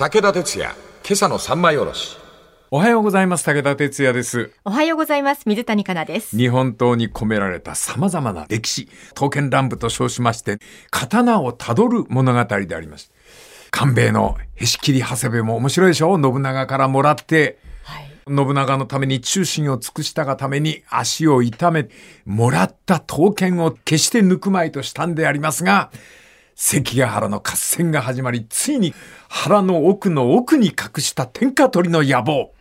武田鉄矢、今朝の三枚おろし。おはようございます。武田哲也です。おはようございます。水谷香奈です。日本刀に込められた様々な歴史、刀剣乱舞と称しまして、刀をたどる物語であります。官兵衛のへし切り長谷部も面白いでしょ信長からもらって、はい。信長のために忠心を尽くしたがために足を痛め、もらった刀剣を決して抜くまいとしたんでありますが、関ヶ原の合戦が始まり、ついに腹の奥の奥に隠した天下取りの野望。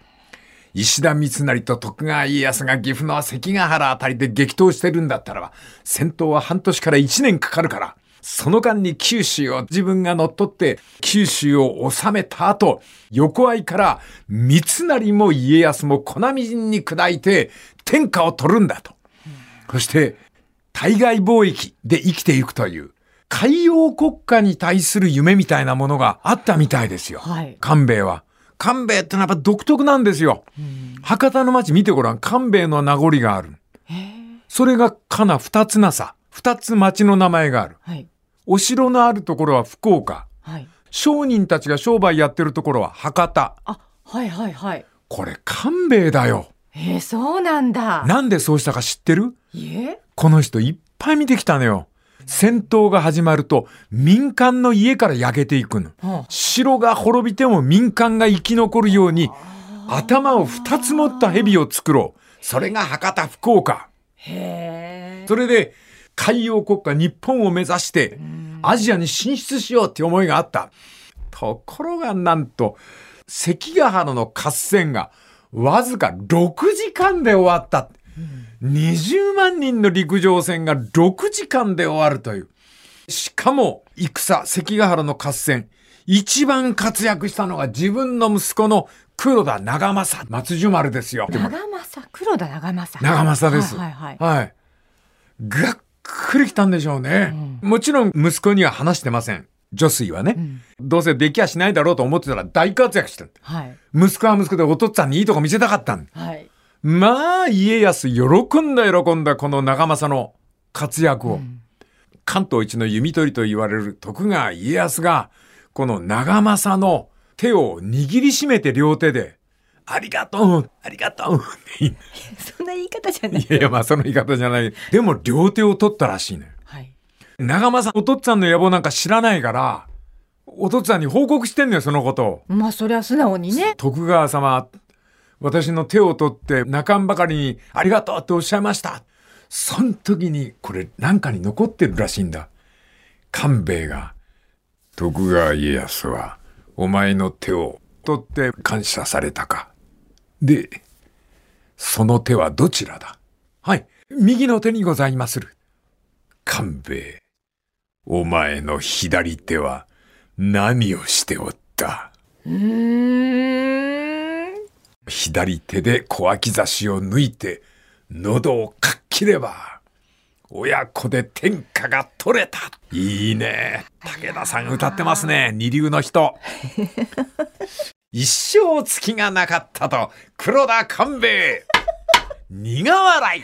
石田三成と徳川家康が岐阜の関ヶ原あたりで激闘してるんだったらば、戦闘は半年から1年かかるから、その間に九州を自分が乗っ取って、九州を治めた後、横合いから三成も家康も粉みじんに砕いて天下を取るんだと。そして、対外貿易で生きていくという、海洋国家に対する夢みたいなものがあったみたいですよ。はい官兵衛は。官兵衛ってのはやっぱ独特なんですよ。博多の街見てごらん、官兵衛の名残がある。それがかな二つなさ。二つ町の名前がある。はい。お城のあるところは福岡。はい。商人たちが商売やってるところは博多。あ、はいはいはい。これ官兵衛だよ。えー、そうなんだ。なんでそうしたか知ってる？いえこの人いっぱい見てきたのよ。戦闘が始まると民間の家から焼けていくの。は城が滅びても民間が生き残るように頭を二つ持った蛇を作ろう。それが博多福岡。へえ。それで海洋国家日本を目指してアジアに進出しようって思いがあった。ところがなんと関ヶ原の合戦がわずか6時間で終わった。20万人の陸上戦が6時間で終わるという。しかも戦、関ヶ原の合戦、一番活躍したのが自分の息子の黒田長政、松樹丸ですよ。長政、黒田長政。長政です。はいはいはい。はい。がっくりきたんでしょうね。もちろん息子には話してません。女水はね、どうせできやしないだろうと思ってたら大活躍してる。はい。息子は息子でお父っつぁんにいいとこ見せたかったん。はい。まあ、家康喜んだ喜んだこの長政の活躍を。関東一の弓取りと言われる徳川家康が、この長政の手を握りしめて両手で、ありがとうありがとう そんな言い方じゃない。いやいや、まあその言い方じゃない。でも両手を取ったらしいのよ。はい。長政お父っつぁんの野望なんか知らないから、お父っつぁんに報告してんのよ、そのことを。まあ、そりゃ素直にね。徳川様、私の手を取って泣かんばかりにありがとうっておっしゃいました。その時に、これなんかに残ってるらしいんだ。官兵衛が、徳川家康は、お前の手を取って感謝されたか。で、その手はどちらだ？はい、右の手にございまする。官兵衛、お前の左手は何をしておった？うーん。左手で小脇差しを抜いて、喉をかっ切れば、親子で天下が取れた。いいね。武田さん歌ってますね。二流の人。一生月がなかったと、黒田官兵衛。苦笑い。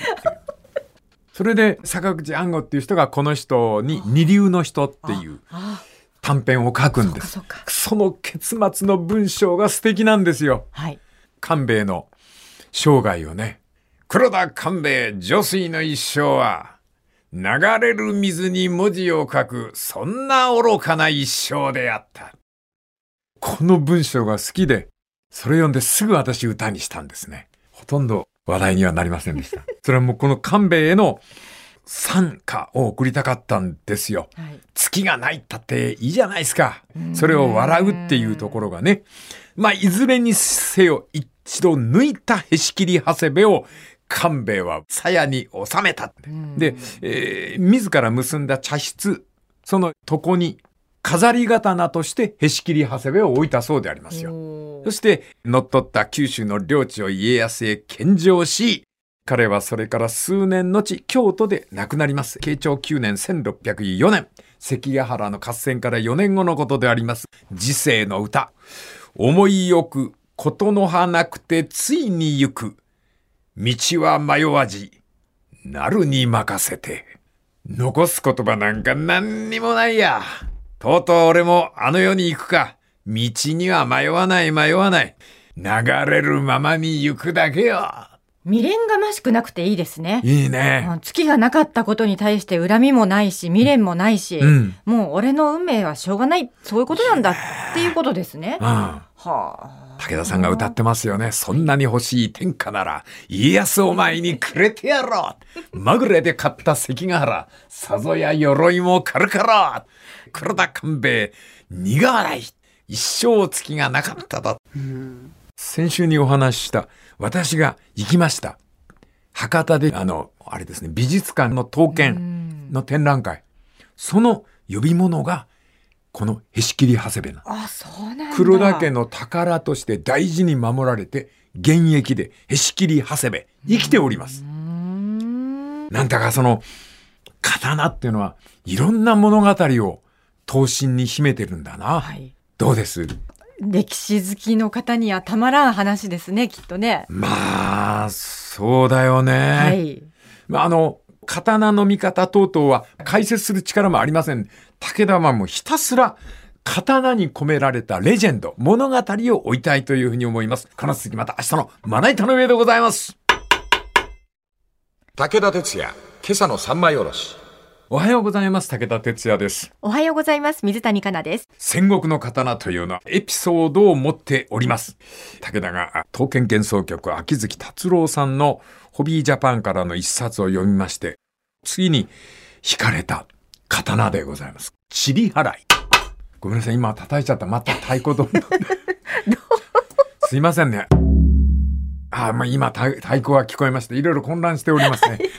それで、坂口安吾っていう人がこの人に二流の人っていうあ、短編を書くんです。その結末の文章が素敵なんですよ。はい。官兵衛の生涯をね。黒田官兵衛女水の一生は、流れる水に文字を書く、そんな愚かな一生であった。この文章が好きで、それ読んですぐ私歌にしたんですね。ほとんど話題にはなりませんでした。それはもうこの官兵衛への賛歌を送りたかったんですよ。はい。月がないったっていいじゃないですか。それを笑うっていうところがね。まあ、いずれにせよ一度抜いたへし切り長谷部を官兵衛は鞘に収めた。で、えー自ら結んだ茶室、その床に飾り刀としてへし切り長谷部を置いたそうでありますよ。そして、乗っ取った九州の領地を家康へ献上し、彼はそれから数年後、京都で亡くなります。慶長9年1604年、関ヶ原の合戦から4年後のことであります。時世の歌。思いよく、ことの葉なくてついに行く。道は迷わじ、なるに任せて。残す言葉なんか何にもないや。とうとう俺もあの世に行くか。道には迷わない迷わない。流れるままに行くだけよ。未練がましくなくていいですね。いいね。うん月がなかったことに対して恨みもないし、未練もないし、うんもう俺の運命はしょうがない、そういうことなんだっていうことですね。うん。はあ。武田さんが歌ってますよね。そんなに欲しい天下なら、家康を前にくれてやろう。まぐれで買った関ヶ原、さぞや鎧も狩るから。黒田官兵衛、苦笑い。一生月がなかったと。先週にお話しした、私が行きました。博多で、あの、あれですね、美術館の刀剣の展覧会。その呼び物が、このへし切り長谷部なのあ、そうなんだ。黒田家の宝として大事に守られて、現役でへし切り長谷部、生きております。ん。なんだかその、刀っていうのは、いろんな物語を刀身に秘めてるんだな。はい。どうです？歴史好きの方にはたまらん話ですね、きっとね。まあ、そうだよね。はい。まあ、あの、刀の見方等々は解説する力もありません。武田はもうひたすら刀に込められたレジェンド、物語を追いたいというふうに思います。この続きまた明日のまな板の上でございます。武田鉄矢、今朝の三枚おろし。おはようございます。武田哲也です。おはようございます。水谷香奈です。戦国の刀というのはエピソードを持っております。武田があ刀剣幻想曲秋月達郎さんのホビージャパンからの一冊を読みまして、次に惹かれた刀でございます。チリ払い。ごめんなさい、今叩いちゃった。また太鼓ドン。すいませんね。あ、まあ、今太太鼓が聞こえまして、いろいろ混乱しておりますね。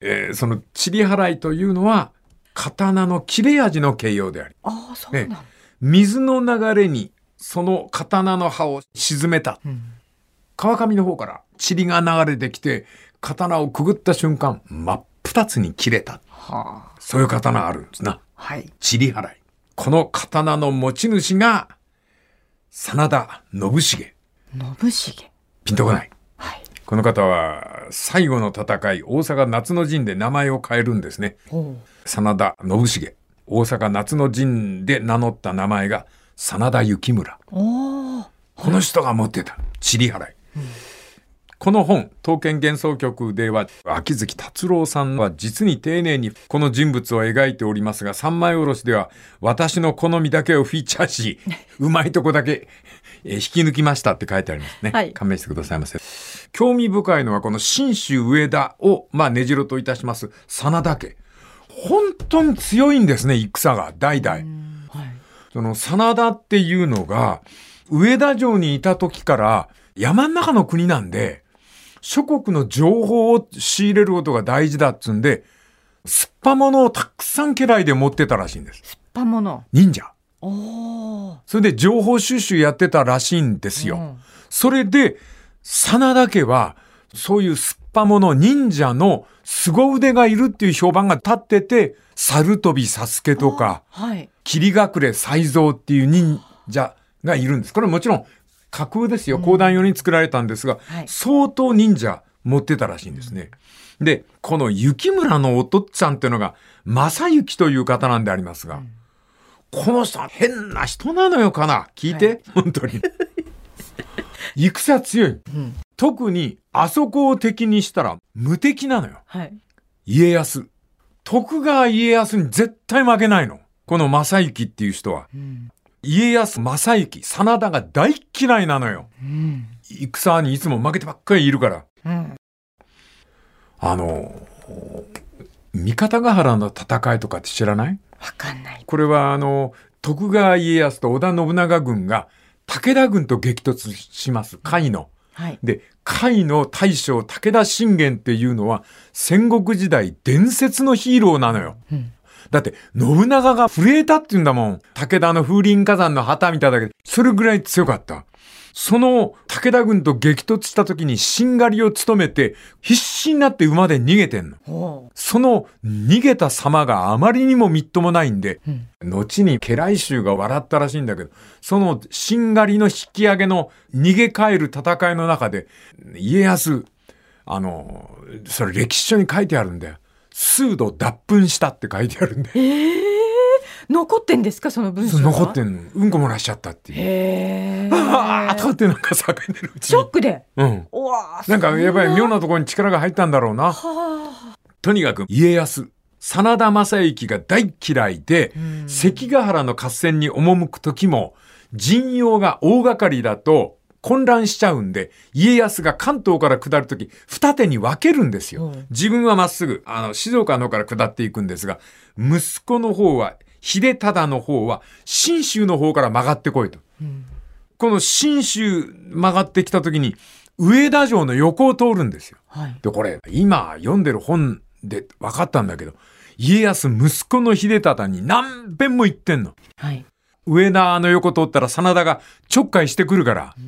えーそのチリ払いというのは、刀の切れ味の形容であり、ああ、そうなの。水の流れにその刀の刃を沈めた。川上の方から塵が流れてきて、刀をくぐった瞬間、真っ二つに切れた。はあ。そういう刀あるんですな。はい。塵払い。この刀の持ち主が、真田信繁。信繁。ピンとこない。はい。この方は、最後の戦い、大阪夏の陣で名前を変えるんですね。ほ真田信繁。大阪夏の陣で名乗った名前が、真田幸村。う。おお。この人が持ってた。塵払い。この本、刀剣幻想曲では、秋月達郎さんは実に丁寧にこの人物を描いておりますが、三枚おろしでは、私の好みだけをフィーチャーし、うまいとこだけ、えー引き抜きましたって書いてありますね。はい勘弁してくださいませ。興味深いのは、この新州上田を、まあ、根城といたします、真田家。本当に強いんですね、戦が、代々。はい。その真田っていうのが、上田城にいた時から山の中の国なんで、諸国の情報を仕入れることが大事だっつんで、すっぱものをたくさん家来で持ってたらしいんです。すっぱもの。忍者。おお。それで情報収集やってたらしいんですよ。うんそれで、真田家は、そういうすっぱもの忍者の凄腕がいるっていう評判が立ってて、猿飛びサスケとか、はい。霧隠れ才蔵っていう忍者がいるんです。これもちろん架空ですよ。講談用に作られたんですが、はい相当忍者持ってたらしいんですね。で、この雪村のお父っつぁんっていうのが、正幸という方なんでありますが、この人は変な人なのよかな？聞いて、本当に。戦強い。うん。特に、あそこを敵にしたら無敵なのよ。はい。家康。徳川家康に絶対負けないの。この正幸っていう人は。うん。家康、正幸、真田が大嫌いなのよ。うん。戦にいつも負けてばっかりいるから。うん。あの、三方ヶ原の戦いとかって知らない？わかんない。これはあの、徳川家康と織田信長軍が武田軍と激突します。甲斐の。はい。で、甲斐の大将武田信玄っていうのは戦国時代伝説のヒーローなのよ。うん。だって、信長が震えたって言うんだもん。武田の風林火山の旗みたいだけど、それぐらい強かった。その武田軍と激突した時にしんがりを務めて、必死になって馬で逃げてんの。おその逃げた様があまりにもみっともないんで、うん。後に家来衆が笑ったらしいんだけど、そのしんがりの引き上げの逃げ帰る戦いの中で、家康、あの、それ歴史書に書いてあるんだよ。数度脱粉したって書いてあるんで。残ってんですかその文章が残ってんの。うんこ漏らしちゃったっていう。へああとかーってなんか叫んでるうちにショッ。クでうん。うわーなんかやっぱりそ妙なところに力が入ったんだろうな。はとにかく家康、真田正幸が大嫌いで、ん関ヶ原の合戦に赴く時も、陣容が大掛かりだと混乱しちゃうんで、家康が関東から下る時、二手に分けるんですよ。うん自分はまっすぐ、あの、静岡の方から下っていくんですが、息子の方は、秀忠の方は、信州の方から曲がってこいと。うんこの信州曲がってきた時に、上田城の横を通るんですよ。はいで、これ、今読んでる本で分かったんだけど、家康息子の秀忠に何遍も言ってんの。はい上田の横通ったら真田がちょっかいしてくるから、絶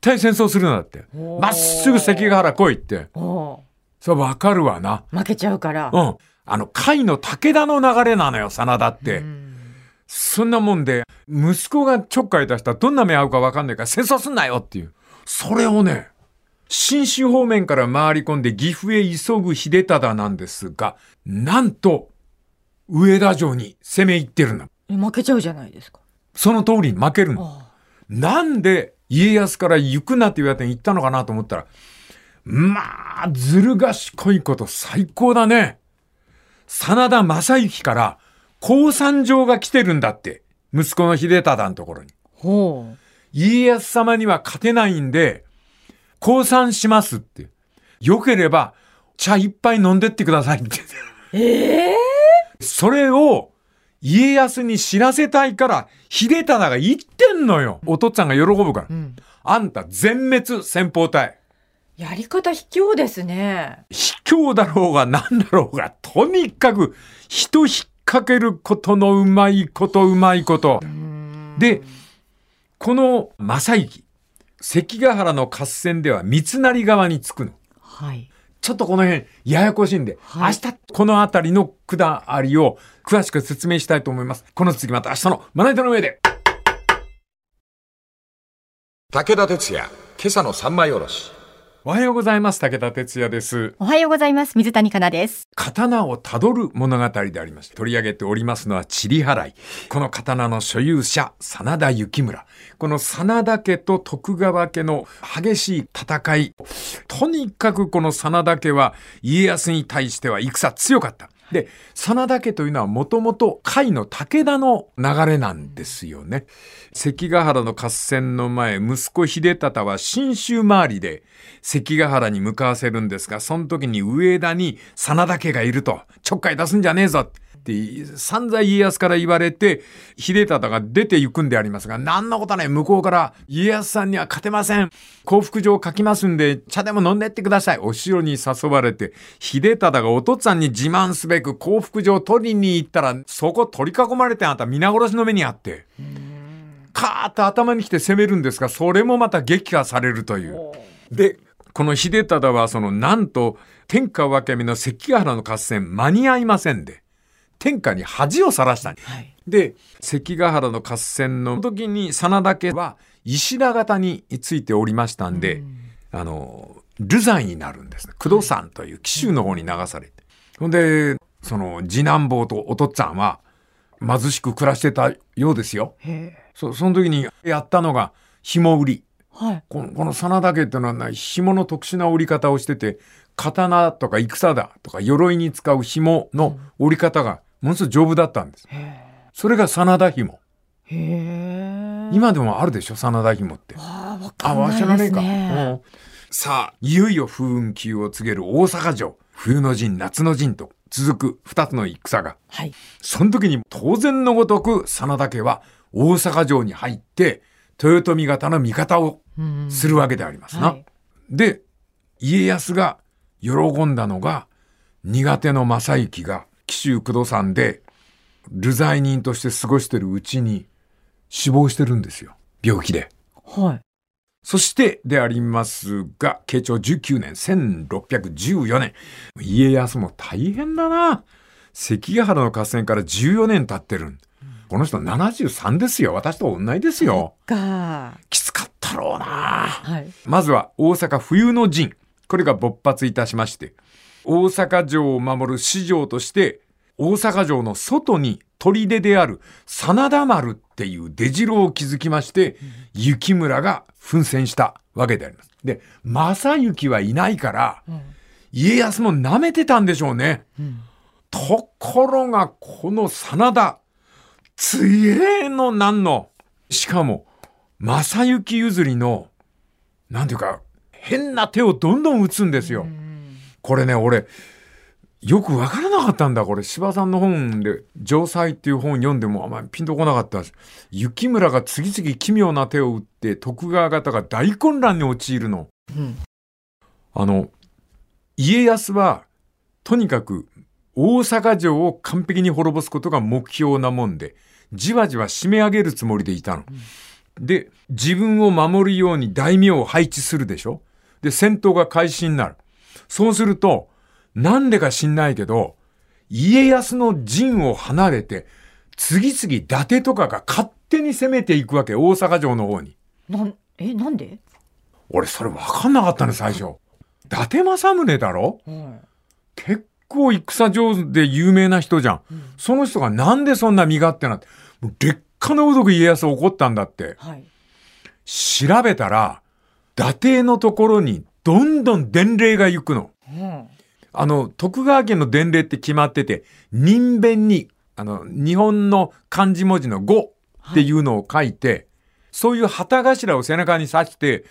対戦争するなって。まっすぐ関ヶ原来いって。それ分かるわな。負けちゃうからうん。あの、甲斐の武田の流れなのよ、真田って。うんそんなもんで、息子がちょっかい出したらどんな目合うか分かんないから戦争すんなよっていう。それをね、新州方面から回り込んで岐阜へ急ぐ秀忠なんですが、なんと、上田城に攻め入ってるの。え負けちゃうじゃないですかその通りに負けるの。あなんで家康から行くなって言われて行ったのかなと思ったら、まあ、ずる賢いこと最高だね。真田正幸から降参状が来てるんだって。息子の秀忠のところに。ほう家康様には勝てないんで、降参しますって。よければ、茶いっぱい飲んでってくださいって。ええそれを家康に知らせたいから、秀忠が言ってんのよ。お父っつぁんが喜ぶから。うんあんた全滅先方隊。やり方卑怯ですね卑怯だろうが何だろうが、とにかく人引っ掛けることのうまいことうまいこと。で、この正行、関ヶ原の合戦では三成側につくの。はいちょっとこの辺ややこしいんで、はい明日この辺りの下りを詳しく説明したいと思います。この次また明日のまな板の上で。武田鉄矢、今朝の三枚おろし。おはようございます。武田哲也です。おはようございます。水谷香奈です。刀をたどる物語でありまして、取り上げておりますのは、チリ払い。この刀の所有者、真田幸村。この真田家と徳川家の激しい戦い。とにかくこの真田家は、家康に対しては戦強かった。で、真田家というのはもともと甲斐の武田の流れなんですよね。関ヶ原の合戦の前、息子秀忠は信州周りで関ヶ原に向かわせるんですが、その時に上田に真田家がいると、ちょっかい出すんじゃねえぞって散々家康から言われて、秀忠が出て行くんでありますが、何のことはない、向こうから家康さんには勝てません。幸福状書きますんで、茶でも飲んでってください。お城に誘われて、秀忠がお父っつぁんに自慢すべく幸福状取りに行ったら、そこ取り囲まれてあんた皆殺しの目にあって。カーッと頭に来て攻めるんですが、それもまた撃破されるという。で、この秀忠はそのなんと天下分け目の関ヶ原の合戦間に合いませんで、天下に恥をさらしたんはいで、関ヶ原の合戦の時に真田家は石田方についておりましたんで、あの、流罪になるんですね。工藤山という紀州の方に流されて。ほんで、その次男坊とお父っつぁんは貧しく暮らしてたようですよ。そその時にやったのが紐売り。はいこのこの真田家っていうのはな紐の特殊な織り方をしてて刀とか戦だとか鎧に使う紐の織り方がものすごい丈夫だったんです。へそれが真田紐。今でもあるでしょ？真田紐って。あーわあ、かんないですわ知らねえか。ねうんさあ、いよいよ風雲急を告げる大阪城。冬の陣、夏の陣と続く二つの戦が。はいその時に当然のごとく真田家は大阪城に入って豊臣方の味方をうんするわけでありますな。はいで、家康が喜んだのが苦手の正幸が紀州九度山で流罪人として過ごしてるうちに死亡してるんですよ。病気で。はいそしてでありますが、慶長19年、1614年。家康も大変だな。関ヶ原の合戦から14年経ってる。この人73ですよ。私と同じですよ。かきつかったろうな。はいまずは大阪冬の陣。これが勃発いたしまして、大阪城を守る市城として、大阪城の外に砦である真田丸っていう出城を築きまして、雪村が奮戦したわけであります。で、正幸はいないから、家康も舐めてたんでしょうね。ところが、この真田、強えのなんの。しかも、正幸譲りの、なんていうか、変な手をどんどん打つんですよ。これね、俺、よくわからなかったんだ、これ。柴さんの本で、城塞っていう本読んでもあんまりピンとこなかったです。雪村が次々奇妙な手を打って、徳川方が大混乱に陥るの。あの、家康は、とにかく、大阪城を完璧に滅ぼすことが目標なもんで、じわじわ締め上げるつもりでいたの。で、自分を守るように大名を配置するでしょで、戦闘が開始になる。そうすると、なんでか知んないけど、家康の陣を離れて、次々伊達とかが勝手に攻めていくわけ、大阪城の方に。なん、え、なんで？俺、それ分かんなかったね、最初。伊達政宗だろ？結構戦上手で有名な人じゃん。その人がなんでそんな身勝手なって、もう劣化のごとく家康怒ったんだって。はい。調べたら、伊達のところにどんどん伝令が行くの。うん。あの、徳川家の伝令って決まってて、人弁に、あの、日本の漢字文字の語っていうのを書いて、そういう旗頭を背中に刺して、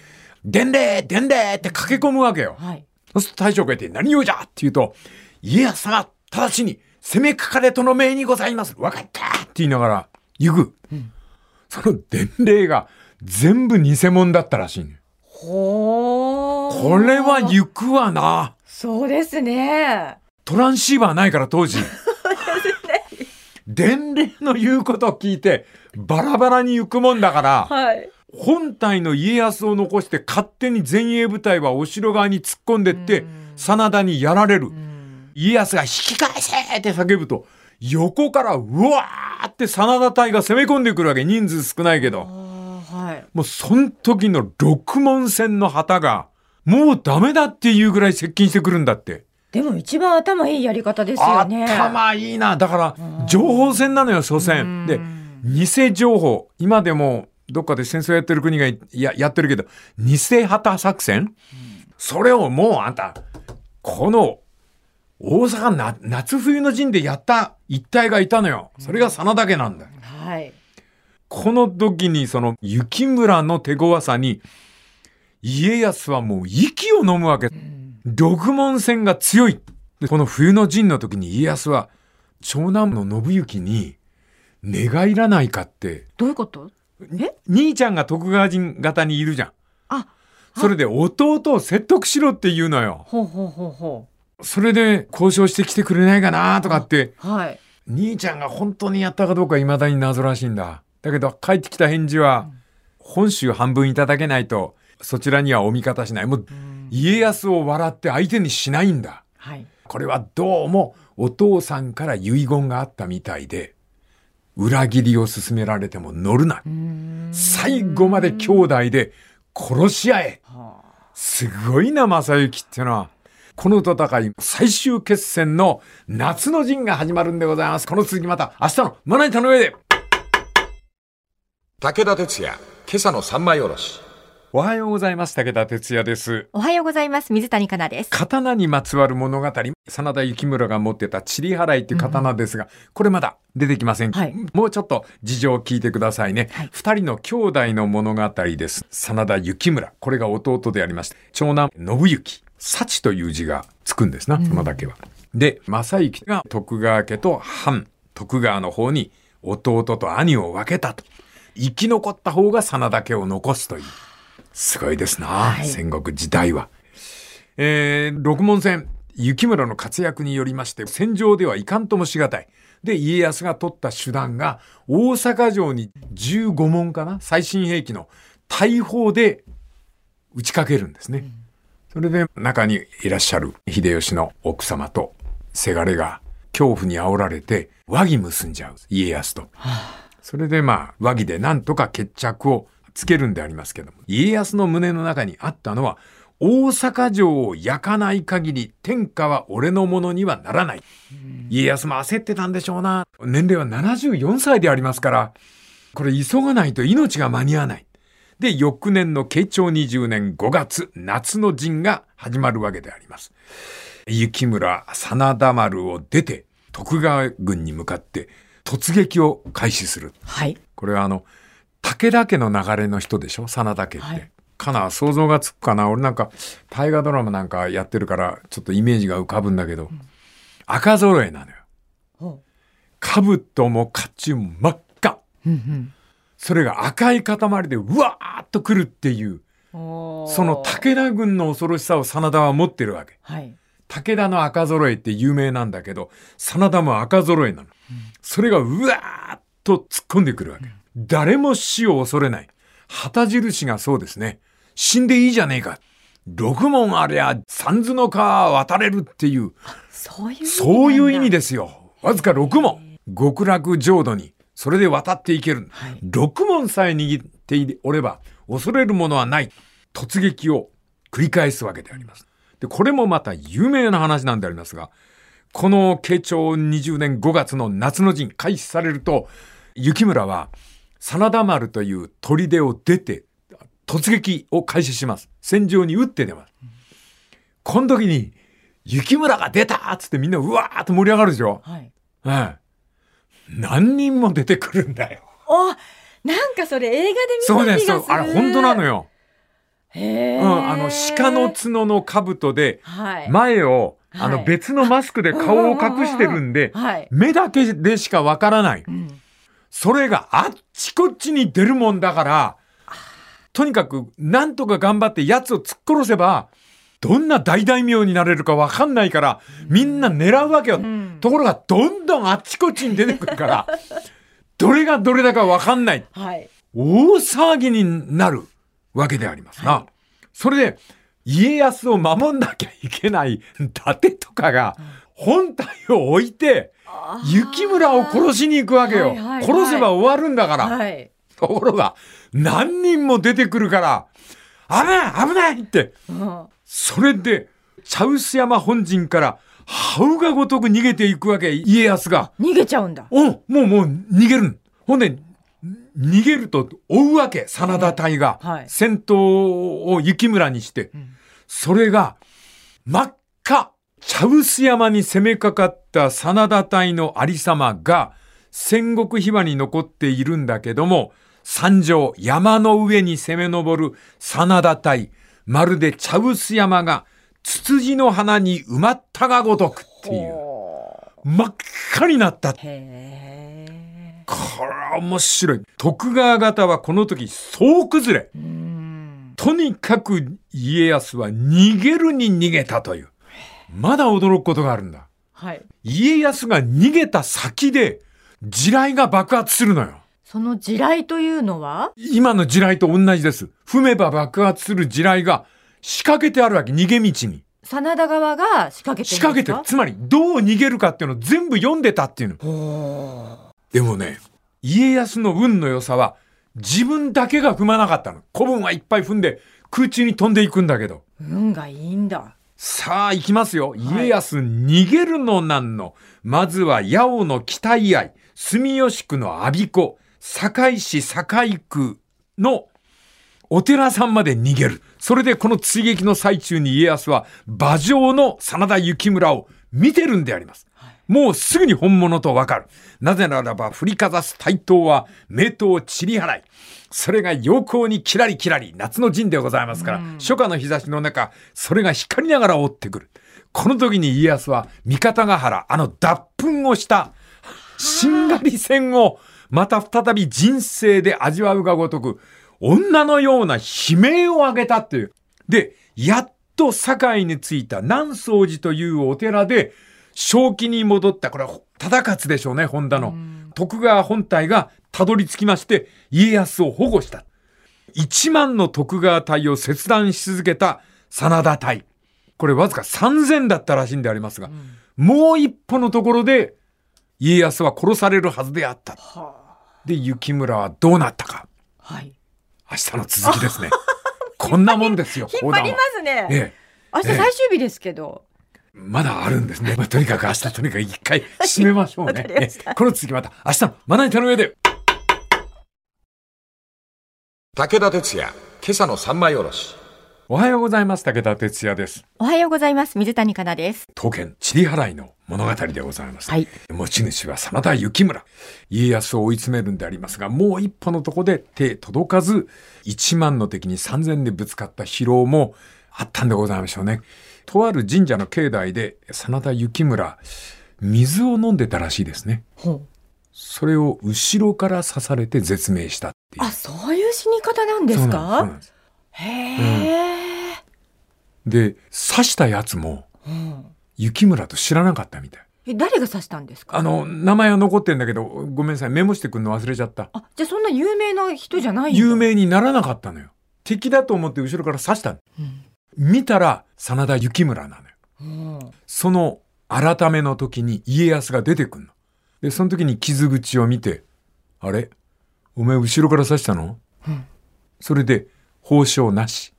伝令伝令って駆け込むわけよ。はい。そうすると大将がいて、何用じゃって言うと、家康様、直ちに攻めかかれとの命にございます。わかったって言いながら、行く。その伝令が全部偽物だったらしいね。ほー。これは行くわな。そうですね。トランシーバーないから当時。伝令の言うことを聞いて、バラバラに行くもんだから、はい。本体の家康を残して勝手に前衛部隊はお城側に突っ込んでって、真田にやられる。家康が引き返せって叫ぶと、横からうわーって真田隊が攻め込んでくるわけ。人数少ないけど。はい。もうその時の六門戦の旗が、もうダメだっていうぐらい接近してくるんだって。でも一番頭いいやり方ですよね。頭いいな。だから、情報戦なのよ、所詮。で、偽情報。今でも、どっかで戦争やってる国がいややってるけど、偽旗作戦、それをもうあんた、この、大阪な夏冬の陣でやった一隊がいたのよ。それが真田家なんだよ。はい。この時にその雪村の手強さに、家康はもう息を飲むわけ。六門戦が強い。でこの冬の陣の時に家康は、長男の信行に、寝返らないかって、どういうこと？え？兄ちゃんが徳川人型にいるじゃん。あ、それで弟を説得しろって言うのよ。ほうほうほうほそれで交渉してきてくれないかなとかって、う。はい。兄ちゃんが本当にやったかどうか未だに謎らしいんだ。だけど帰ってきた返事は、本州半分いただけないと、そちらにはお味方しない。もう、家康を笑って相手にしないんだ。はい。これはどうもお父さんから遺言があったみたいで、裏切りを進められても乗るな。最後まで兄弟で殺し合え。すごいな、正幸ってのは。この戦い、最終決戦の夏の陣が始まるんでございます。この続きまた明日のまな板の上で。武田鉄矢、今朝の三枚おろし。おはようございます。武田哲也です。おはようございます。水谷香奈です。刀にまつわる物語、真田幸村が持ってたチリ払いっていう刀ですが、これまだ出てきません。はいもうちょっと事情を聞いてくださいね。二、人の兄弟の物語です。真田幸村。これが弟でありまして、長男信行。幸という字がつくんですな、そのだけは。で、正幸が徳川家と藩、徳川の方に弟と兄を分けたと。生き残った方が真田家を残すという。すごいですな、戦国時代は。えー六門戦、雪村の活躍によりまして、戦場ではいかんともしがたい。で、家康が取った手段が、大阪城に15門かな最新兵器の大砲で打ちかけるんですね。それで中にいらっしゃる秀吉の奥様とせがれが恐怖に煽られて和議結んじゃう。家康と。それでまあ和議でなんとか決着をつけるんでありますけども。家康の胸の中にあったのは大阪城を焼かない限り天下は俺のものにはならない。家康も焦ってたんでしょうな。年齢は74歳でありますから、これ急がないと命が間に合わない。で、翌年の慶長20年5月、夏の陣が始まるわけであります。雪村真田丸を出て、徳川軍に向かって突撃を開始する。はい。これはあの、武田家の流れの人でしょ？真田家って。はいかな？想像がつくかな？俺なんか大河ドラマなんかやってるからちょっとイメージが浮かぶんだけど、赤揃えなのよ。ほ兜も甲冑も真っ赤。う。うんそれが赤い塊でうわーっと来るっていう、うん。その武田軍の恐ろしさを真田は持ってるわけ。はい。武田の赤揃えって有名なんだけど、真田も赤揃えなの。それがうわーっと突っ込んでくるわけ。誰も死を恐れない。旗印がそうですね。死んでいいじゃねえか。六門ありゃ三途の川渡れるっていう、そういう。そういう意味で。ですよ。わずか六門。極楽浄土に、それで渡っていける。はい。六門さえ握っておれば恐れるものはない突撃を繰り返すわけであります。で、これもまた有名な話なんでありますが、この慶長20年5月の夏の陣開始されると、雪村は真田丸という砦を出て突撃を開始します。戦場に撃って出ます。この時に雪村が出たっつってみんなうわーっと盛り上がるでしょ。はい。ええ。何人も出てくるんだよ。お、なんかそれ映画で見。た気がする。そうあれ本当なの。よ。へえ。うん。あの、鹿の角の兜で、はい。前を、あの、はい別のマスクで顔を隠してるんで、はい。目だけでしかわからない。うん。それがあっちこっちに出るもんだから、とにかく、なんとか頑張って奴を突っ殺せば、どんな大大名になれるかわかんないから、みんな狙うわけよ。んところが、どんどんあっちこっちに出てくるから、どれがどれだかわかんない。はい。大騒ぎになるわけでありますな。それで、家康を守んなきゃいけない伊達とかが、本体を置いて、雪村を殺しに行くわけよ。はいはいはい殺せば終わるんだから。はい。ところが、何人も出てくるから、危ない危ないって。うん。それで、茶臼山本陣から、這うがごとく逃げていくわけ、家康が。逃げちゃうんだ。おもうもう逃げる。ほんで、逃げると追うわけ、真田隊が。はい戦闘を雪村にして。それが、真っ赤。茶臼山に攻めかかった真田隊のありさまが、戦国秘話に残っているんだけども、山上、山の上に攻め上る真田隊。まるで茶臼山が、ツツジの花に埋まったがごとくっていう。真っ赤になった。これは面白い。徳川方はこの時総崩れ。うん。とにかく家康は逃げるに逃げたという。まだ驚くことがあるんだ。はい。家康が逃げた先で地雷が爆発するのよ。その地雷というのは？今の地雷と同じです。踏めば爆発する地雷が仕掛けてあるわけ。逃げ道に。真田側が仕掛けてる仕掛けてる。つまりどう逃げるかっていうのを全部読んでたっていうの。でもね、家康の運の良さは、自分だけが踏まなかったの。古文はいっぱい踏んで、空中に飛んでいくんだけど。運がいいんだ。さあ、行きますよ。家康、逃げるのなんの。まずは、八尾の北居合、住吉区の阿鼻子、堺市堺区のお寺さんまで逃げる。それでこの追撃の最中に家康は馬上の真田幸村を見てるんであります。もうすぐに本物とわかる。なぜならば振りかざす対等は名刀散り払い。それが陽光にキラリキラリ夏の陣でございますから、初夏の日差しの中、それが光りながら追ってくる。この時に家康は三方ヶ原、あの脱粉をしたしんがり戦をまた再び人生で味わうがごとく、女のような悲鳴を上げたっていう。で、やっと堺に着いた南宗寺というお寺で、正気に戻った、これは忠勝でしょうね、本田の。徳川本体がたどり着きまして、家康を保護した。一万の徳川隊を切断し続けた真田隊。これわずか3000だったらしいんでありますが、もう一歩のところで家康は殺されるはずであった。で、雪村はどうなったか。はい。明日の続きですね。ここんなもんですよ、引っ張りますね。ええ、明日最終日ですけど。まだあるんですね。まあ、とにかく明日とにかく一回締めましょうね。ねこの続きまた明日のまな板の上で。武田鉄矢、今朝の三枚おろし。おはようございます。武田哲也です。おはようございます。水谷香奈です。刀剣、チリ払いの物語でございます。はい。持ち主は真田幸村。家康を追い詰めるんでありますが、もう一歩のとこで手届かず、一万の敵に三千でぶつかった疲労もあったんでございましょうね。とある神社の境内で、真田幸村、水を飲んでたらしいですね。それを後ろから刺されて絶命したっていう。あ、そういう死に方なんですそうなんですそうんですへえ。で、刺したやつも、幸村と知らなかったみたい。え誰が刺したんですか？あの、名前は残ってんだけど、ごめんなさい、メモしてくんの忘れちゃった。あ、じゃあそんな有名な人じゃない有。名にならなかったのよ。敵だと思って後ろから刺したの。見たら、真田幸村なのよ。うんその改めの時に家康が出てくんの。で、その時に傷口を見て、あれ？お前後ろから刺したの、うんそれで、報奨なし。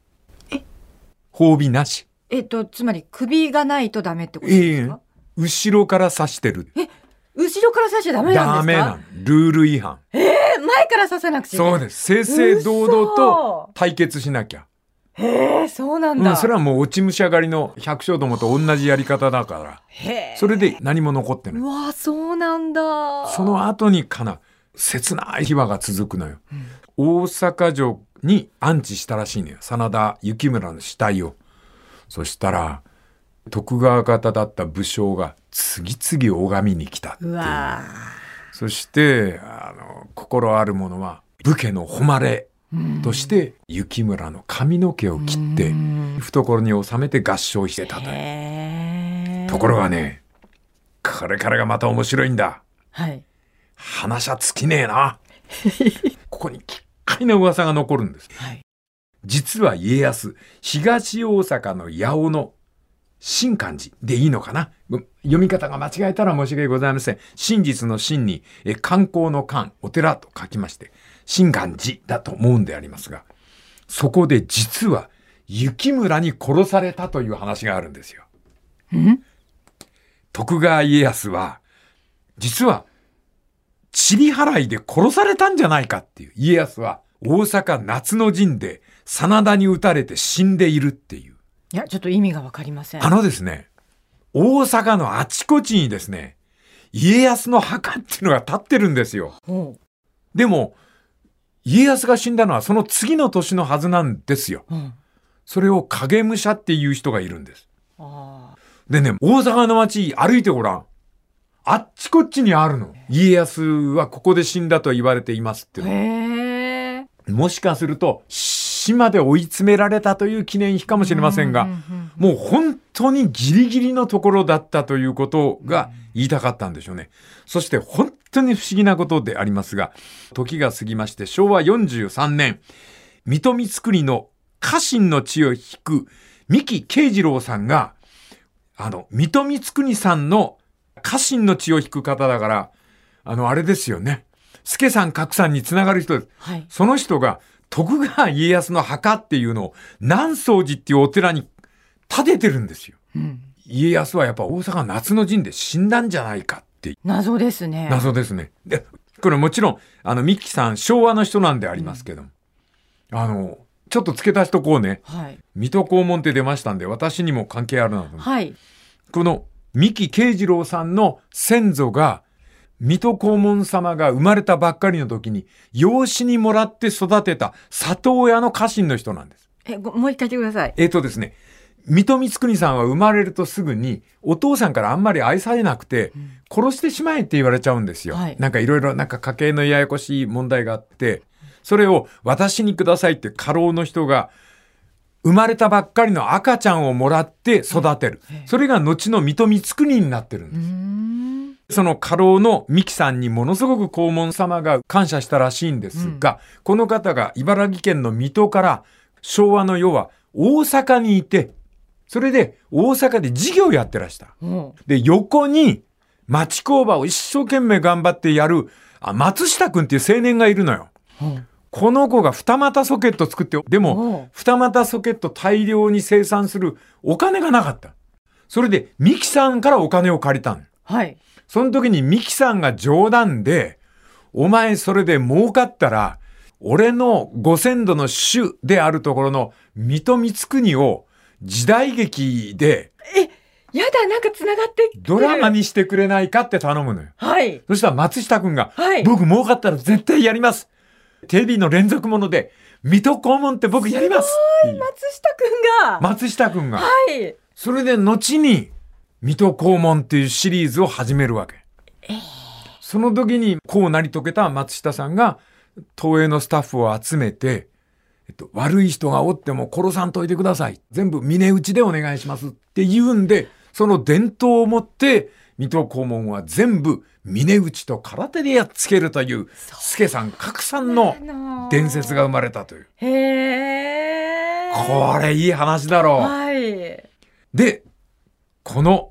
褒美なし。えっと、つまり首がないとダメってことでええすか、後ろから刺してる。後ろから刺しちゃダメなんですか？ダメなの。ルール違反。え前から刺さなくちゃいけない。そうです。正々堂々と対決しなきゃ。へえ、そうなんだ。うん、それはもう落ち武者狩りの百姓どもと同じやり方だから。へえ。それで何も残ってないうわ、そうなんだ。その後にかな、切ない秘話が続くのよ。大阪城に安置したらしいのよ。真田幸村の死体を。そしたら、徳川方だった武将が次々拝みに来たっていうう。わそして、あの、心ある者は武家の誉れとして、幸村の髪の毛を切って、懐に収めて合唱してたと。ところがね、これからがまた面白いんだ。はい。話は尽きねえな。ここに奇怪な噂が残るんです。はい。実は家康、東大阪の八尾の新漢字でいいのかな？ご読み方が間違えたら申し訳ございません。真実の真に、え観光の観、お寺と書きまして、新漢字だと思うんでありますが、そこで実は雪村に殺されたという話があるんですよ。徳川家康は、実は、チリ払いで殺されたんじゃないかっていう。家康は、大阪夏の陣で、真田に撃たれて死んでいるっていう。いや、ちょっと意味がわかりません。あのですね、大阪のあちこちにですね、家康の墓っていうのが立ってるんですよ。ほでも、家康が死んだのはその次の年のはずなんですよ。う。うん。それを影武者っていう人がいるんです。でね、大阪の街歩いてごらん。あっちこっちにあるの。家康はここで死んだと言われていますっていうの。もしかすると、死まで追い詰められたという記念碑かもしれませんが、もう本当にギリギリのところだったということが言いたかったんでしょうね。そして本当に不思議なことでありますが、時が過ぎまして昭和43年、水戸光圀の家臣の血を引く三木慶次郎さんが、あの、水戸光圀さんの家臣の血を引く方だから、あの、あれですよね。助さん、格さんにつながる人です。はい。その人が徳川家康の墓っていうのを南宗寺っていうお寺に建ててるんですよ。うん。家康はやっぱ大阪夏の陣で死んだんじゃないかって謎ですね。謎ですね。で、これもちろん、あの、ミッキーさん昭和の人なんでありますけども、あの、ちょっと付け足しとこうね。はい。水戸黄門って出ましたんで、私にも関係あるなとはい。この三木慶次郎さんの先祖が、水戸黄門様が生まれたばっかりの時に、養子にもらって育てた里親の家臣の人なんです。え、ごもう一回言ってください。えっ、とですね、水戸光圀さんは生まれるとすぐに、お父さんからあんまり愛されなくて、殺してしまえって言われちゃうんですよ。はいなんかいろいろ、なんか家計のややこしい問題があって、それを私にくださいって家老の人が、生まれたばっかりの赤ちゃんをもらって育てる。それが後の水戸光圀になってるんです。その家老の三木さんにものすごく黄門様が感謝したらしいんですが、この方が茨城県の水戸から昭和の世は大阪にいて、それで大阪で事業をやってらした。もで、横に町工場を一生懸命頑張ってやる、あ松下くんっていう青年がいるのよ。う。うんこの子が二股ソケット作って、でおもう、二股ソケット大量に生産するお金がなかった。それで、ミキさんからお金を借りたの。はい。その時にミキさんが冗談で、お前それで儲かったら、俺のご先祖の主であるところの水戸光圀を時代劇でやだ、なんか繋がってきてるドラマ。にしてくれないかって頼むのよ。はい。そしたら松下くんが、はい僕儲かったら絶対やります。テレビの連続もので、水戸黄門って僕やりますって松下くんが。松下くんが。はい。それで後に、水戸黄門っていうシリーズを始めるわけ。その時に、こうなり遂げた松下さんが、東映のスタッフを集めて、えっと、悪い人がおっても殺さんといてください。全部峰打ちでお願いしますって言うんで、その伝統をもって、水戸黄門は全部峰打ちと空手でやっつけるという、助さん格さんの伝説が生まれたという。へえ。これいい話だろう。はい。で、この、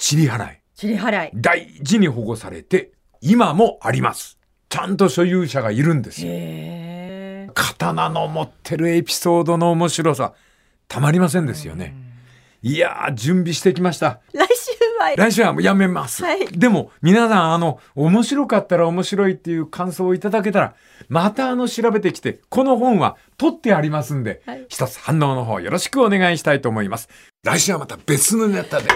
チリ払い。チリ払い。大事に保護されて、今もあります。ちゃんと所有者がいるんですよ。刀の持ってるエピソードの面白さ、たまりませんですよね。いやー、準備してきました。来週は。来週はもうやめます。はいでも、皆さん、あの、面白かったら面白いっていう感想をいただけたら、またあの、調べてきて、この本は取ってありますんで、はい一つ反応の方よろしくお願いしたいと思います。来週はまた別のネタで